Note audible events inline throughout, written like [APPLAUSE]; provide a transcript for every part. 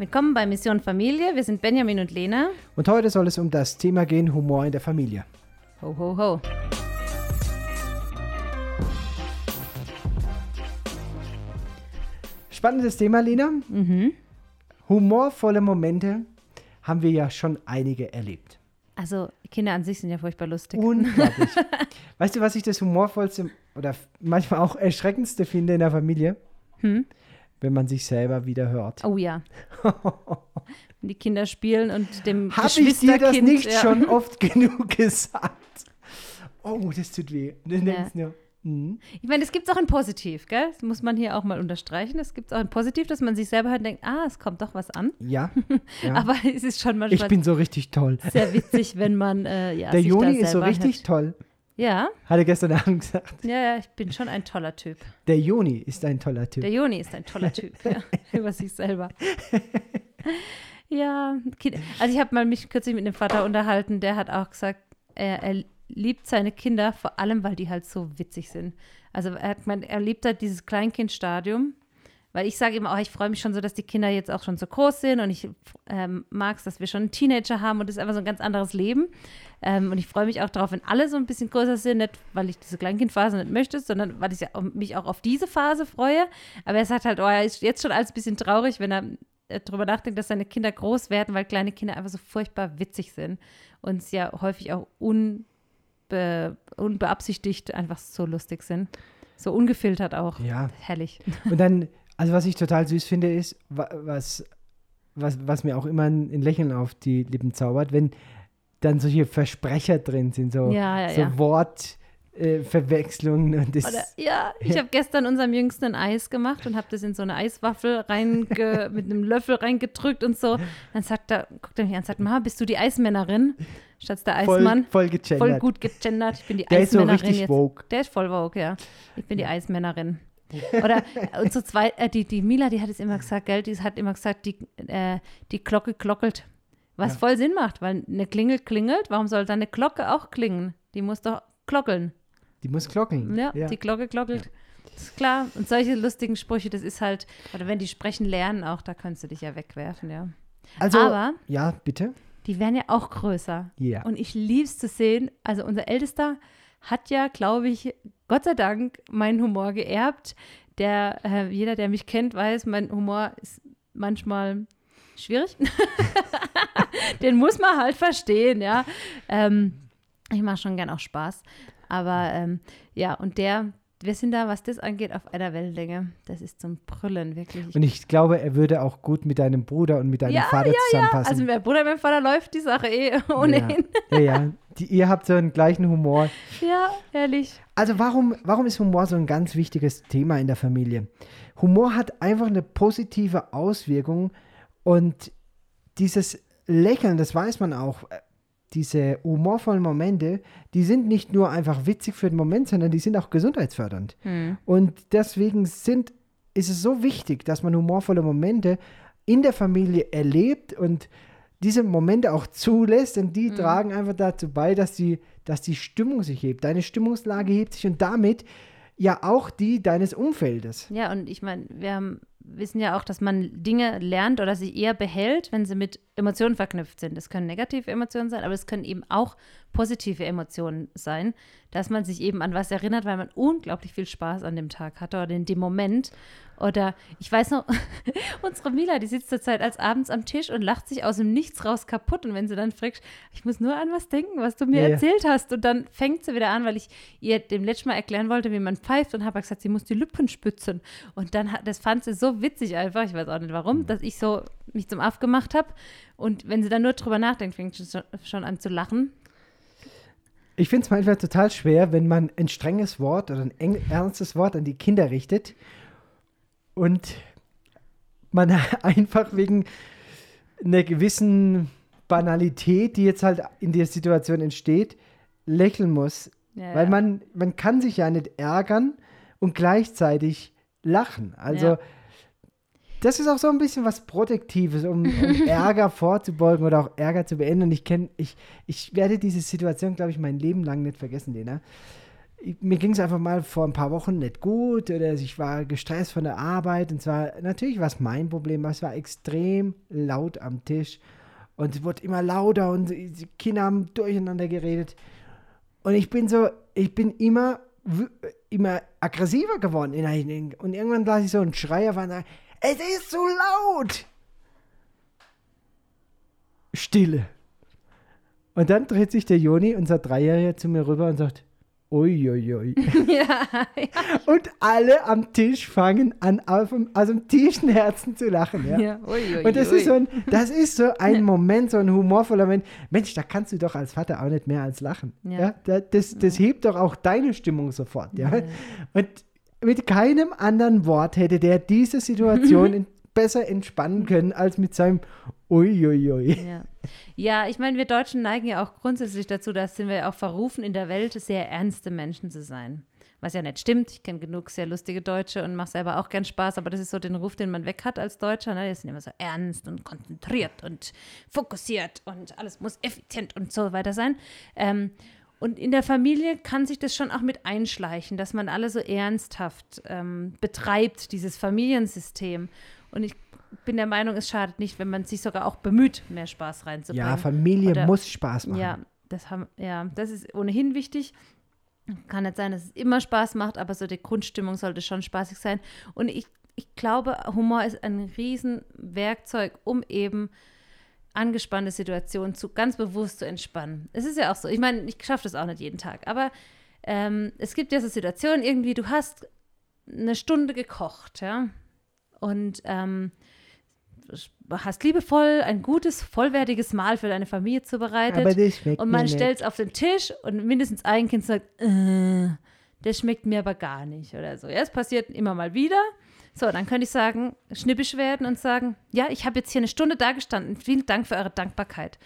Willkommen bei Mission Familie. Wir sind Benjamin und Lena. Und heute soll es um das Thema gehen, Humor in der Familie. Ho, ho, ho. Spannendes Thema, Lena. Mhm. Humorvolle Momente haben wir ja schon einige erlebt. Also, Kinder an sich sind ja furchtbar lustig. Unglaublich. [LAUGHS] weißt du, was ich das humorvollste oder manchmal auch erschreckendste finde in der Familie? Hm? Wenn man sich selber wieder hört. Oh ja. Wenn die Kinder spielen und dem [LAUGHS] Habe ich dir das Geschwisterkind, nicht ja. schon oft genug [LAUGHS] gesagt? Oh, das tut weh. Du Ja. mhm. Ich meine, das gibt es auch in Positiv, gell? Das muss man hier auch mal unterstreichen. Es gibt auch in Positiv, dass man sich selber hört und denkt, ah, es kommt doch was an. Ja, [LAUGHS] ja. Aber es ist schon ich manchmal bin so richtig toll. sehr witzig, wenn man äh, ja, Der Joni ist so richtig hört. toll. Ja, Hat er gestern [LAUGHS] Abend gesagt. ja, ja, ich bin schon ein toller Typ. Der Joni ist ein toller Typ. Der Joni ist ein toller Typ, ja, [LAUGHS] über sich selber. Ja, also ich habe mal mich kürzlich mit einem Vater unterhalten, der hat auch gesagt, er, er liebt seine Kinder vor allem, weil die halt so witzig sind. Also er hat gemeint, er liebt halt dieses Kleinkindstadium, weil ich sage immer, oh, ich freue mich schon so, dass die Kinder jetzt auch schon so groß sind und ich ähm, mag es, dass wir schon einen Teenager haben und das ist einfach so ein ganz anderes Leben. Ähm, und ich freue mich auch darauf, wenn alle so ein bisschen größer sind, nicht weil ich diese Kleinkindphase nicht möchte, sondern weil ich auch- mich auch auf diese Phase freue. Aber er sagt halt, oh, er ist jetzt schon alles ein bisschen traurig, wenn er äh, drüber nachdenkt, dass seine Kinder groß werden, weil kleine Kinder einfach so furchtbar witzig sind und es ja häufig auch unbe unbeabsichtigt einfach so lustig sind. So ungefiltert auch. Ja. Herrlich. Und dann, also was ich total süß finde, ist, wa- was, was, was mir auch immer ein, ein Lächeln auf die Lippen zaubert, wenn dann solche Versprecher drin sind, so, Ja, ja, so ja. Wortverwechslungen und das. Oder, ja, ich habe gestern unserem Jüngsten ein Eis gemacht und habe das in so eine Eiswaffel reinge [LAUGHS] mit einem Löffel reingedrückt und so. Dann sagt er, guckt er mich an und sagt, Ma, bist du die Eismännerin? Statt der voll, Eismann. voll gegendert. Voll gut gegendert. Ich bin die Der ist so Eismännerin richtig jetzt. woke. Der ist voll vogue, ja. Ich bin die Eismännerin. Oder äh, und so zwei, äh, die, die Mila, die hat es immer gesagt, gell, die hat immer gesagt, die, äh, die Glocke glockelt. Was Ja. voll Sinn macht, weil eine Klingel klingelt, warum soll dann eine Glocke auch klingen? Die muss doch glockeln. Die muss glocken. Ja, die Glocke glockelt. Das ist klar. Und solche lustigen Sprüche, das ist halt, oder wenn die sprechen lernen auch, da kannst du dich ja wegwerfen, ja. Also, Aber ja, bitte. die werden ja auch größer. Ja. Und ich lieb's zu sehen. Also unser Ältester hat ja, glaube ich, Gott sei Dank meinen Humor geerbt. Der, äh, jeder, der mich kennt, weiß, mein Humor ist manchmal schwierig. [LAUGHS] Den muss man halt verstehen, ja. Ähm, ich mache schon gern auch Spaß. Aber ähm, ja, und der, wir sind da, was das angeht, auf einer Wellenlänge. Das ist zum Brüllen, wirklich. Und ich glaube, er würde auch gut mit deinem Bruder und mit deinem Ja, Vater zusammenpassen. also mit meinem Bruder und meinem Vater läuft die Sache eh [LAUGHS] ohnehin. Ja, ja, ja. Die, ihr habt so einen gleichen Humor. Ja, ehrlich. Also warum, warum ist Humor so ein ganz wichtiges Thema in der Familie? Humor hat einfach eine positive Auswirkung und dieses Lächeln, das weiß man auch, diese humorvollen Momente, die sind nicht nur einfach witzig für den Moment, sondern die sind auch gesundheitsfördernd. Hm. Und deswegen sind, ist es so wichtig, dass man humorvolle Momente in der Familie erlebt und diese Momente auch zulässt, denn die tragen einfach dazu bei, dass die, dass die Stimmung sich hebt. Deine Stimmungslage hebt sich und damit ja auch die deines Umfeldes. Ja, und ich meine, wir haben, wissen ja auch, dass man Dinge lernt oder sich eher behält, wenn sie mit Emotionen verknüpft sind. Das können negative Emotionen sein, aber es können eben auch positive Emotionen sein, dass man sich eben an was erinnert, weil man unglaublich viel Spaß an dem Tag hatte oder in dem Moment. Oder ich weiß noch, [LAUGHS] unsere Mila, die sitzt zurzeit als abends am Tisch und lacht sich aus dem Nichts raus kaputt. Und wenn sie dann fragt, ich muss nur an was denken, was du mir Ja, ja. erzählt hast. Und dann fängt sie wieder an, weil ich ihr dem letzten Mal erklären wollte, wie man pfeift und habe gesagt, sie muss die Lippen spitzen. Und dann hat, das fand sie so witzig einfach, ich weiß auch nicht Mhm. warum, dass ich so mich zum Aff gemacht habe. Und wenn sie dann nur drüber nachdenkt, fängt sie schon, schon an zu lachen. Ich finde es manchmal total schwer, wenn man ein strenges Wort oder ein eng, ernstes Wort an die Kinder richtet und man [LAUGHS] einfach wegen einer gewissen Banalität, die jetzt halt in der Situation entsteht, lächeln muss. Ja, Weil man, man kann sich ja nicht ärgern und gleichzeitig lachen. Also Ja. Das ist auch so ein bisschen was Protektives, um, um [LAUGHS] Ärger vorzubeugen oder auch Ärger zu beenden. Und ich kenne, ich, ich werde diese Situation, glaube ich, mein Leben lang nicht vergessen, Lena. ich, mir ging es einfach mal vor ein paar Wochen nicht gut oder ich war gestresst von der Arbeit. Und zwar natürlich war es mein Problem, aber es war extrem laut am Tisch. Und es wurde immer lauter und die Kinder haben durcheinander geredet. Und ich bin so, ich bin immer immer aggressiver geworden. Und irgendwann las ich so einen Schrei auf und es ist zu laut. Stille. Und dann dreht sich der Joni, unser Dreijähriger, zu mir rüber und sagt, Uiuiui. Ja, ja. Und alle am Tisch fangen an, auf, aus dem tiefen Herzen zu lachen. Ja? ja ui, ui, und das ui. ist so ein, das ist so ein [LAUGHS] Moment, so ein humorvoller Moment. Mensch, da kannst du doch als Vater auch nicht mehr als lachen. Ja. ja? Das, das hebt doch auch deine Stimmung sofort. Ja? Und mit keinem anderen Wort hätte der diese Situation [LAUGHS] in, besser entspannen können als mit seinem Uiuiui. Ja. ja, ich meine, wir Deutschen neigen ja auch grundsätzlich dazu, da sind wir ja auch verrufen, in der Welt sehr ernste Menschen zu sein. Was ja nicht stimmt. Ich kenne genug sehr lustige Deutsche und mache selber auch gern Spaß, aber das ist so den Ruf, den man weg hat als Deutscher. Ne? Die sind immer so ernst und konzentriert und fokussiert und alles muss effizient und so weiter sein. Ähm, und in der Familie kann sich das schon auch mit einschleichen, dass man alle so ernsthaft ähm, betreibt, dieses Familiensystem. Und ich bin der Meinung, es schadet nicht, wenn man sich sogar auch bemüht, mehr Spaß reinzubringen. Ja, Familie Oder, muss Spaß machen. Ja das, haben, ja, das ist ohnehin wichtig. Kann nicht sein, dass es immer Spaß macht, aber so die Grundstimmung sollte schon spaßig sein. Und ich, ich glaube, Humor ist ein Riesenwerkzeug, um eben angespannte Situationen zu, ganz bewusst zu entspannen. Es ist ja auch so, ich meine, ich schaffe das auch nicht jeden Tag, aber ähm, es gibt ja so Situationen, irgendwie, du hast eine Stunde gekocht, ja, und ähm, hast liebevoll ein gutes, vollwertiges Mahl für deine Familie zubereitet. Aber das schmeckt Und man stellt es auf den Tisch und mindestens ein Kind sagt, äh, das schmeckt mir aber gar nicht oder so. Ja, es passiert immer mal wieder. So, dann könnte ich sagen, schnippisch werden und sagen, ja, ich habe jetzt hier eine Stunde da gestanden. Vielen Dank für eure Dankbarkeit.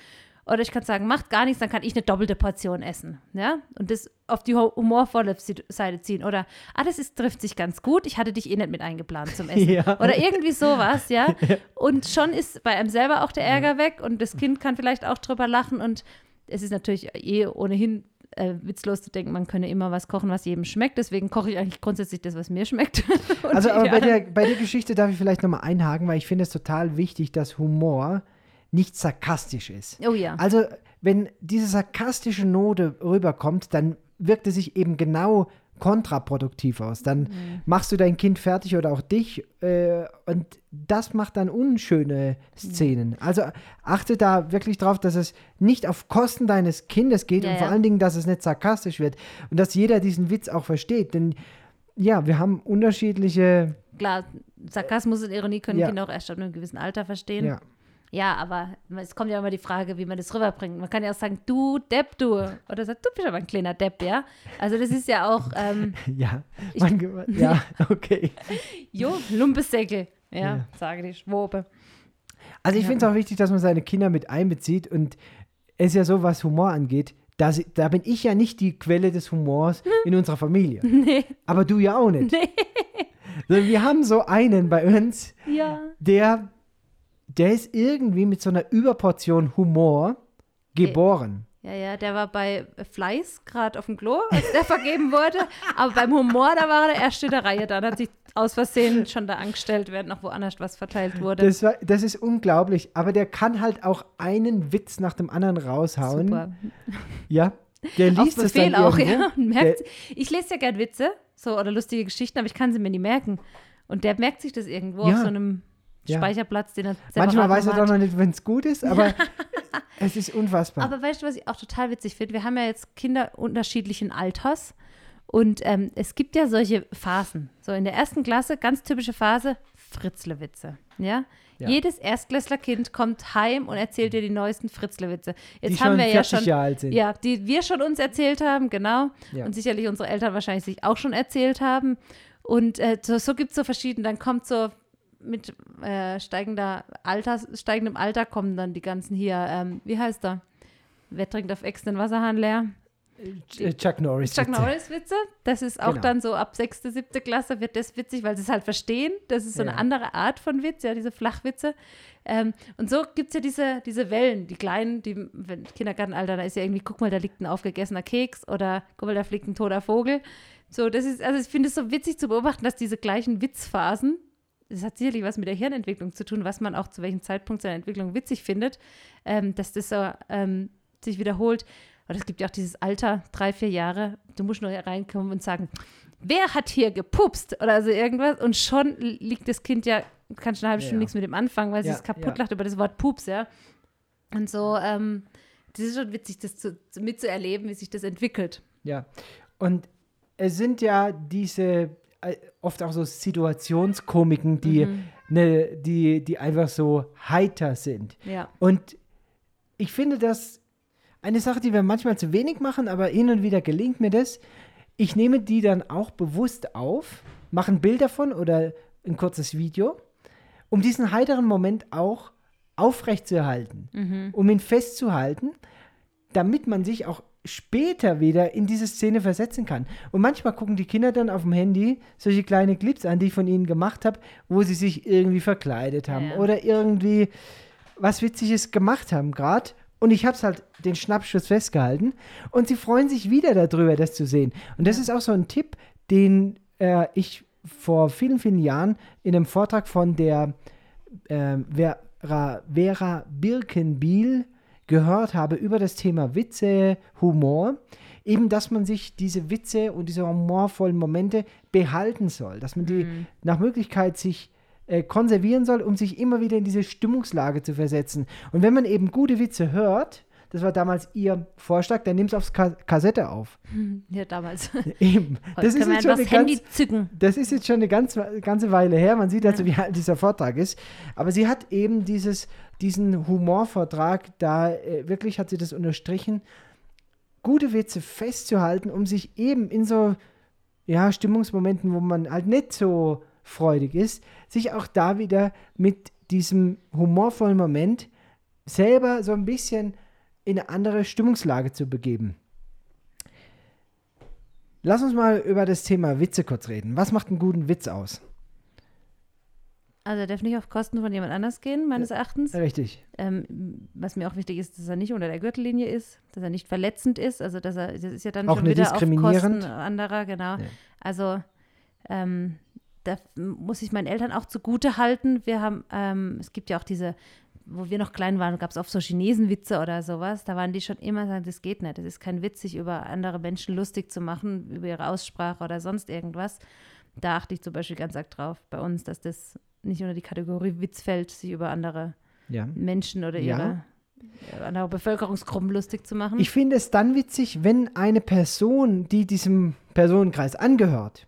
Oder ich kann sagen, macht gar nichts, dann kann ich eine doppelte Portion essen. Ja? Und das auf die humorvolle Seite ziehen. Oder, ah, das ist, trifft sich ganz gut, ich hatte dich eh nicht mit eingeplant zum Essen. [LAUGHS] Ja. Oder irgendwie sowas, [LAUGHS] ja. Und schon ist bei einem selber auch der Ärger weg und das Kind kann vielleicht auch drüber lachen. Und es ist natürlich eh ohnehin äh, witzlos zu denken, man könne immer was kochen, was jedem schmeckt. Deswegen koche ich eigentlich grundsätzlich das, was mir schmeckt. [LAUGHS] also, aber bei, der, bei der Geschichte darf ich vielleicht nochmal einhaken, weil ich finde es total wichtig, dass Humor nicht sarkastisch ist. Oh ja. Also, wenn diese sarkastische Note rüberkommt, dann wirkt es sich eben genau kontraproduktiv aus. Dann mhm. machst du dein Kind fertig oder auch dich äh, und das macht dann unschöne Szenen. Mhm. Also achte da wirklich drauf, dass es nicht auf Kosten deines Kindes geht ja, und vor ja. allen Dingen, dass es nicht sarkastisch wird und dass jeder diesen Witz auch versteht. Denn ja, wir haben unterschiedliche. Klar, Sarkasmus und Ironie können ja. Kinder auch erst ab einem gewissen Alter verstehen. Ja. Ja, aber es kommt ja immer die Frage, wie man das rüberbringt. Man kann ja auch sagen, du Depp, du. Oder sagt, du bist aber ein kleiner Depp, ja. Also das ist ja auch. Ähm, [LAUGHS] ja, man, ich, [LAUGHS] ja, okay. jo, Lumpesäckel, ja, ja, sage die Schwobe. Also ich finde es auch wichtig, dass man seine Kinder mit einbezieht und es ist ja so, was Humor angeht, da, da bin ich ja nicht die Quelle des Humors [LAUGHS] in unserer Familie. Nee. Aber du ja auch nicht. Nee. Wir haben so einen bei uns, ja. der der ist irgendwie mit so einer Überportion Humor geboren. Ja, ja, der war bei Fleiß gerade auf dem Klo, als der [LAUGHS] vergeben wurde. Aber beim Humor, da war der erste der Reihe. Dann hat sich aus Versehen schon da angestellt, während noch woanders was verteilt wurde. Das, war, das ist unglaublich. Aber der kann halt auch einen Witz nach dem anderen raushauen. Super. Ja, der liest Auf Befehl es dann auch, ja. Merkt, ich lese ja gern Witze so, oder lustige Geschichten, aber ich kann sie mir nie merken. Und der merkt sich das irgendwo ja. auf so einem ja. Speicherplatz, den er Manchmal weiß er doch noch nicht, wenn es gut ist, aber [LAUGHS] es ist unfassbar. Aber weißt du, was ich auch total witzig finde? Wir haben ja jetzt Kinder unterschiedlichen Alters und ähm, es gibt ja solche Phasen. So in der ersten Klasse, ganz typische Phase, Fritzlewitze. Ja? ja? Jedes Erstklässlerkind kommt heim und erzählt dir die neuesten Fritzlewitze. Jetzt die haben wir ja schon, Jahre alt sind. ja, die wir schon uns erzählt haben, genau. Ja. Und sicherlich unsere Eltern wahrscheinlich sich auch schon erzählt haben. Und äh, so, so gibt es so verschiedene. Dann kommt so mit äh, steigender Alters, steigendem Alter kommen dann die ganzen hier, ähm, wie heißt er? Wer trinkt auf Ex den Wasserhahn leer? Äh, Chuck Norris. Chuck Norris Witze. Das ist auch Genau. dann so ab sechste, siebte Klasse wird das witzig, weil sie es halt verstehen. Das ist so Ja. eine andere Art von Witz, ja, diese Flachwitze. Ähm, und so gibt es ja diese, diese Wellen, die kleinen, die wenn Kindergartenalter, da ist ja irgendwie, guck mal, da liegt ein aufgegessener Keks oder guck mal, da fliegt ein toter Vogel. So, das ist, also ich finde es so witzig zu beobachten, dass diese gleichen Witzphasen, das hat sicherlich was mit der Hirnentwicklung zu tun, was man auch zu welchem Zeitpunkt seiner Entwicklung witzig findet, ähm, dass das ähm, sich wiederholt. Und es gibt ja auch dieses Alter, drei, vier Jahre, du musst nur reinkommen und sagen, wer hat hier gepupst oder so irgendwas und schon liegt das Kind ja, kann schon eine halbe Stunde ja. nichts mit dem anfangen, weil sie Ja, es kaputt ja. lacht über das Wort Pups, ja. Und so, ähm, das ist schon witzig, das zu, zu, mitzuerleben, wie sich das entwickelt. Ja. Und es sind ja diese oft auch so Situationskomiken, die, Mhm. ne, die, die einfach so heiter sind. Ja. Und ich finde das eine Sache, die wir manchmal zu wenig machen, aber hin und wieder gelingt mir das. Ich nehme die dann auch bewusst auf, mache ein Bild davon oder ein kurzes Video, um diesen heiteren Moment auch aufrechtzuerhalten, um ihn festzuhalten, damit man sich auch später wieder in diese Szene versetzen kann. Und manchmal gucken die Kinder dann auf dem Handy solche kleine Clips an, die ich von ihnen gemacht habe, wo sie sich irgendwie verkleidet haben Ja. oder irgendwie was Witziges gemacht haben gerade. Und ich habe es halt den Schnappschuss festgehalten. Und sie freuen sich wieder darüber, das zu sehen. Und das ist auch so ein Tipp, den äh, ich vor vielen, vielen Jahren in einem Vortrag von der ähm, Vera, Vera Birkenbiel gehört habe über das Thema Witze, Humor. Eben, dass man sich diese Witze und diese humorvollen Momente behalten soll. Dass man die nach Möglichkeit sich äh, konservieren soll, um sich immer wieder in diese Stimmungslage zu versetzen. Und wenn man eben gute Witze hört, das war damals ihr Vorschlag, dann nimm es aufs Ka Kassette auf. [LAUGHS] Ja, damals. [LAUGHS] Eben. Heute Das ist, jetzt schon eine Handy ganz, zücken. das ist jetzt schon eine ganz, ganze Weile her. Man sieht also, wie alt dieser Vortrag ist. Aber sie hat eben dieses, diesen Humorvortrag, da äh, wirklich hat sie das unterstrichen, gute Witze festzuhalten, um sich eben in so ja, Stimmungsmomenten, wo man halt nicht so freudig ist, sich auch da wieder mit diesem humorvollen Moment selber so ein bisschen in eine andere Stimmungslage zu begeben. Lass uns mal über das Thema Witze kurz reden. Was macht einen guten Witz aus? Also er darf nicht auf Kosten von jemand anders gehen, meines Erachtens. Richtig. Ähm, was mir auch wichtig ist, dass er nicht unter der Gürtellinie ist, dass er nicht verletzend ist. Also dass er, das ist ja dann Auch schon wieder auf Kosten anderer, genau. Ja. Also ähm, da muss ich meinen Eltern auch zugute halten. Wir haben, ähm, es gibt ja auch diese, wo wir noch klein waren, gab es oft so Chinesenwitze oder sowas. Da waren die schon immer sagen, das geht nicht. Das ist kein Witz, sich über andere Menschen lustig zu machen, über ihre Aussprache oder sonst irgendwas. Da achte ich zum Beispiel ganz arg drauf bei uns, dass das nicht unter die Kategorie Witz fällt, sich über andere Ja. Menschen oder Ja. ihre äh, andere Bevölkerungsgruppen lustig zu machen. Ich finde es dann witzig, wenn eine Person, die diesem Personenkreis angehört,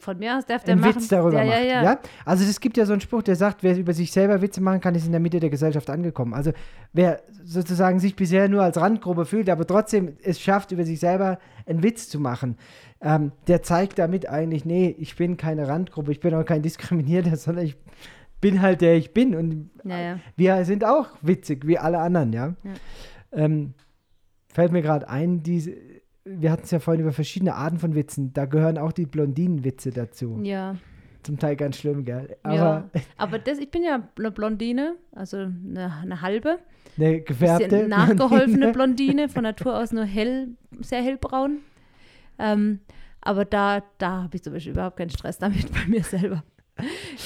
Von mir aus darf der einen machen. Witz darüber ja, macht. Ja, ja. Also es gibt ja so einen Spruch, der sagt, wer über sich selber Witze machen kann, ist in der Mitte der Gesellschaft angekommen. Also wer sozusagen sich bisher nur als Randgruppe fühlt, aber trotzdem es schafft, über sich selber einen Witz zu machen, ähm, der zeigt damit eigentlich, nee, ich bin keine Randgruppe, ich bin auch kein Diskriminierter, [LAUGHS] sondern ich bin halt der ich bin und Ja, ja. wir sind auch witzig, wie alle anderen, ja. Ja. Ähm, fällt mir gerade ein, diese, wir hatten es ja vorhin über verschiedene Arten von Witzen, da gehören auch die Blondinenwitze dazu. Ja. Zum Teil ganz schlimm, gell? Aber ja. Aber das, ich bin ja eine Blondine, also eine, eine halbe. eine gefärbte Bisschen nachgeholfene Blondine. Blondine, von [LAUGHS] Natur aus nur hell, sehr hellbraun. Ähm, aber da, da habe ich zum Beispiel überhaupt keinen Stress damit [LAUGHS] bei mir selber.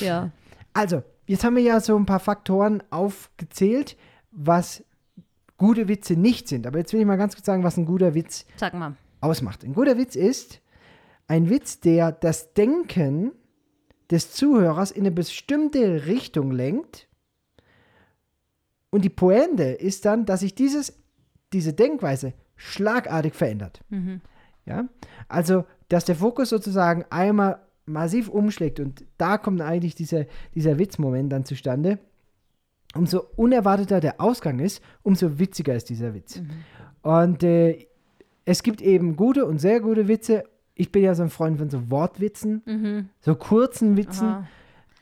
Ja. Also, jetzt haben wir ja so ein paar Faktoren aufgezählt, was gute Witze nicht sind. Aber jetzt will ich mal ganz kurz sagen, was ein guter Witz Sag mal. ausmacht. Ein guter Witz ist ein Witz, der das Denken des Zuhörers in eine bestimmte Richtung lenkt. Und die Pointe ist dann, dass sich dieses, diese Denkweise schlagartig verändert. Mhm. Ja? Also, dass der Fokus sozusagen einmal massiv umschlägt und da kommt eigentlich dieser, dieser Witzmoment dann zustande. Umso unerwarteter der Ausgang ist, umso witziger ist dieser Witz. Mhm. Und äh, es gibt eben gute und sehr gute Witze. Ich bin ja so ein Freund von so Wortwitzen, Mhm. so kurzen Witzen. Aha.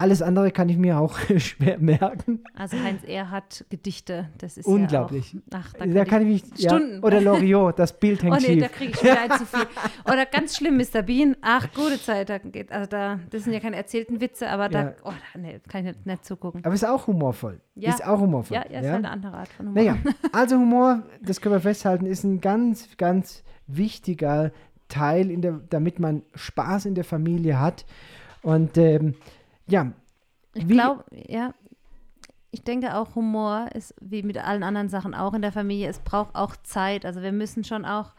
Alles andere kann ich mir auch [LAUGHS] schwer merken. Also Heinz Erhardt Gedichte, das ist Unglaublich. Ja auch, ach, da, da kann ich, mich Stunden. Ja, oder [LAUGHS] Loriot, das Bild hängt Oh nee, schief. da kriege ich wieder zu viel. Oder ganz schlimm, Mr. Bean. Ach, gute Zeit. Da geht, also da, das sind ja keine erzählten Witze, aber da, Ja. oh, nee, kann ich nicht, nicht zugucken. Aber ist auch humorvoll. Ja. Ist auch humorvoll. Ja, ja, ist halt eine andere Art von Humor. Naja, [LAUGHS] also Humor, das können wir festhalten, ist ein ganz, ganz wichtiger Teil, in der, damit man Spaß in der Familie hat. Und ähm, ja, Ich glaube, ja. Ich denke auch, Humor ist wie mit allen anderen Sachen auch in der Familie. Es braucht auch Zeit. Also wir müssen schon auch,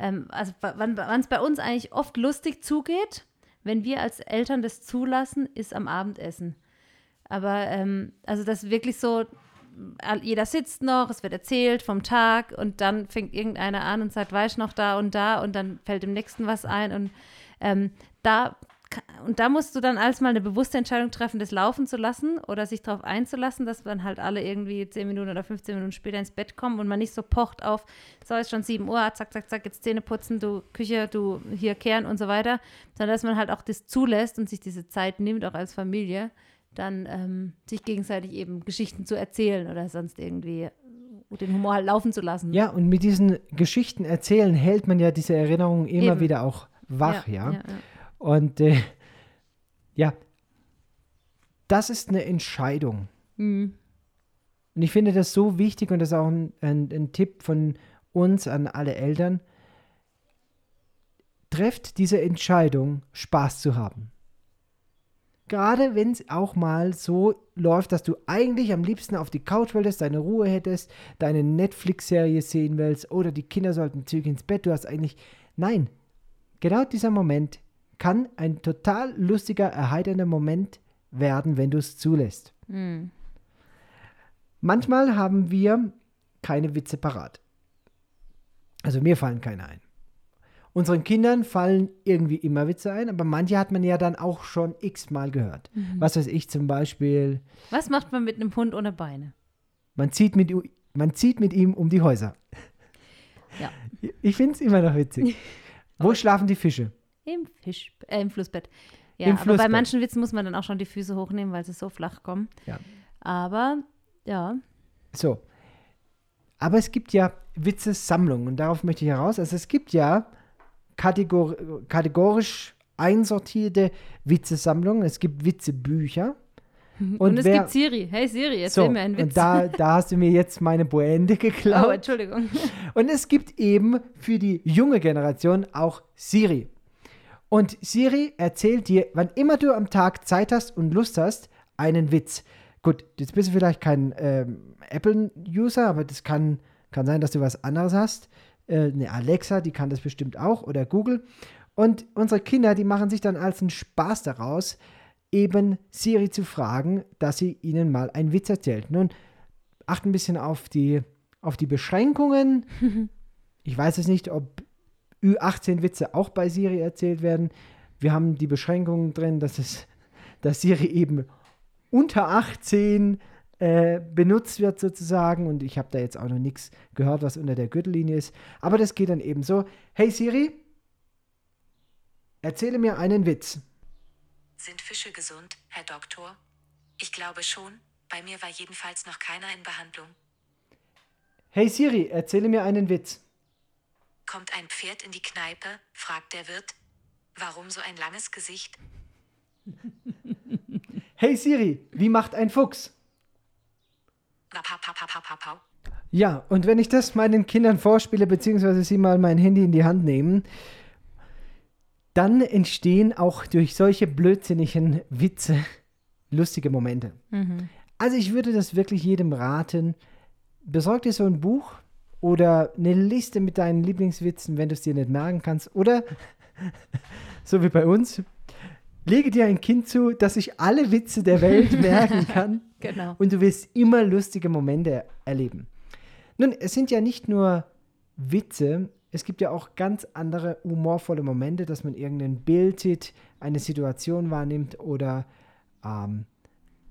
ähm, also wa- wann es bei uns eigentlich oft lustig zugeht, wenn wir als Eltern das zulassen, ist am Abendessen. Aber ähm, also das ist wirklich so, jeder sitzt noch, es wird erzählt vom Tag und dann fängt irgendeiner an und sagt, ich noch da und da und dann fällt dem Nächsten was ein und ähm, da und da musst du dann als mal eine bewusste Entscheidung treffen, das laufen zu lassen oder sich darauf einzulassen, dass dann halt alle irgendwie 10 Minuten oder 15 Minuten später ins Bett kommen und man nicht so pocht auf, so ist schon 7 Uhr, zack, zack, zack, jetzt Zähne putzen, du Küche, du hier kehren und so weiter, sondern dass man halt auch das zulässt und sich diese Zeit nimmt, auch als Familie, dann ähm, sich gegenseitig eben Geschichten zu erzählen oder sonst irgendwie den Humor halt laufen zu lassen. ja, und mit diesen Geschichten erzählen hält man ja diese Erinnerungen immer Eben. wieder auch wach, ja. ja, ja. Und äh, ja, das ist eine Entscheidung. Mhm. Und ich finde das so wichtig und das ist auch ein, ein, ein Tipp von uns an alle Eltern. Trefft diese Entscheidung, Spaß zu haben. Gerade wenn es auch mal so läuft, dass du eigentlich am liebsten auf die Couch wolltest, deine Ruhe hättest, deine Netflix-Serie sehen willst oder die Kinder sollten zügig ins Bett, du hast eigentlich. Nein, genau dieser Moment kann ein total lustiger, erheiternder Moment werden, wenn du es zulässt. Mhm. Manchmal haben wir keine Witze parat. Also mir fallen keine ein. Unseren Kindern fallen irgendwie immer Witze ein, aber manche hat man ja dann auch schon x-mal gehört. Was weiß ich zum Beispiel, Was macht man mit einem Hund ohne Beine? man zieht mit, man zieht mit ihm um die Häuser. Ja. Ich finde es immer noch witzig. [LAUGHS] Wo schlafen die Fische? Im Fisch, äh, im Flussbett. Ja, Im aber bei Flussbett. manchen Witzen muss man dann auch schon die Füße hochnehmen, weil sie so flach kommen. Ja. Aber ja, So. Aber es gibt ja Witzesammlungen und darauf möchte ich heraus. Also es gibt ja kategor kategorisch einsortierte Witzesammlungen. Es gibt Witzebücher. [LAUGHS] und, es wer- gibt Siri. Hey Siri, erzähl So, mir einen Witz. und da, da hast du mir jetzt meine Pointe [LAUGHS] oh, geklaut. Entschuldigung. Und es gibt eben für die junge Generation auch Siri. Und Siri erzählt dir, wann immer du am Tag Zeit hast und Lust hast, einen Witz. Gut, jetzt bist du vielleicht kein ähm, Apple-User, aber das kann, kann sein, dass du was anderes hast. Äh, eine Alexa, die kann das bestimmt auch, oder Google. Und unsere Kinder, die machen sich dann als einen Spaß daraus, eben Siri zu fragen, dass sie ihnen mal einen Witz erzählt. Nun, acht ein bisschen auf die, auf die Beschränkungen. [LAUGHS] Ich weiß es nicht, ob Ü18-Witze auch bei Siri erzählt werden. Wir haben die Beschränkungen drin, dass, es, [LAUGHS] dass Siri eben unter 18 äh, benutzt wird sozusagen. Und ich habe da jetzt auch noch nichts gehört, was unter der Gürtellinie ist. Aber das geht dann eben so. Hey Siri, erzähle mir einen Witz. Sind Fische gesund, Herr Doktor? Ich glaube schon. Bei mir war jedenfalls noch keiner in Behandlung. Hey Siri, erzähle mir einen Witz. Kommt ein Pferd in die Kneipe, fragt der Wirt. Warum so ein langes Gesicht? [LAUGHS] Hey Siri, wie macht ein Fuchs? Ja, und wenn ich das meinen Kindern vorspiele, beziehungsweise sie mal mein Handy in die Hand nehmen, dann entstehen auch durch solche blödsinnigen Witze lustige Momente. Also ich würde das wirklich jedem raten. Besorg dir so ein Buch oder eine Liste mit deinen Lieblingswitzen, wenn du es dir nicht merken kannst. Oder, [LAUGHS] so wie bei uns, lege dir ein Kind zu, das sich alle Witze der Welt [LAUGHS] merken kann Genau. und du wirst immer lustige Momente erleben. Nun, es sind ja nicht nur Witze, es gibt ja auch ganz andere humorvolle Momente, dass man irgendein Bild sieht, eine Situation wahrnimmt oder ähm,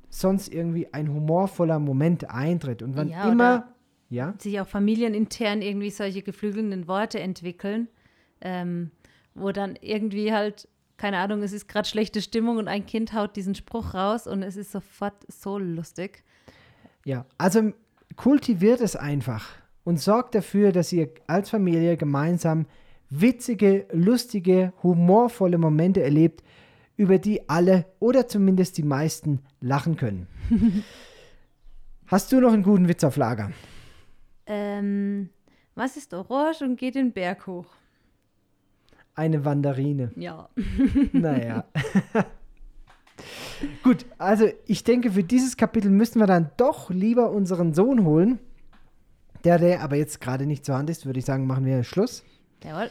sonst irgendwie ein humorvoller Moment eintritt. Und wann Ja, immer, ja, Sich auch familienintern irgendwie solche geflügelnden Worte entwickeln, ähm, wo dann irgendwie halt keine Ahnung, es ist gerade schlechte Stimmung und ein Kind haut diesen Spruch raus und es ist sofort so lustig. Ja, also kultiviert es einfach und sorgt dafür, dass ihr als Familie gemeinsam witzige, lustige, humorvolle Momente erlebt, über die alle oder zumindest die meisten lachen können. [LAUGHS] Hast du noch einen guten Witz auf Lager? Ähm, was ist orange und geht den Berg hoch? Eine Wanderine. Ja. [LAUGHS] Naja. [LAUGHS] Gut, also ich denke, für dieses Kapitel müssen wir dann doch lieber unseren Sohn holen. Der, der aber jetzt gerade nicht zur Hand ist, würde ich sagen, machen wir Schluss. Jawohl.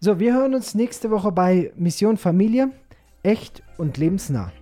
So, wir hören uns nächste Woche bei Mission Familie. Echt und lebensnah.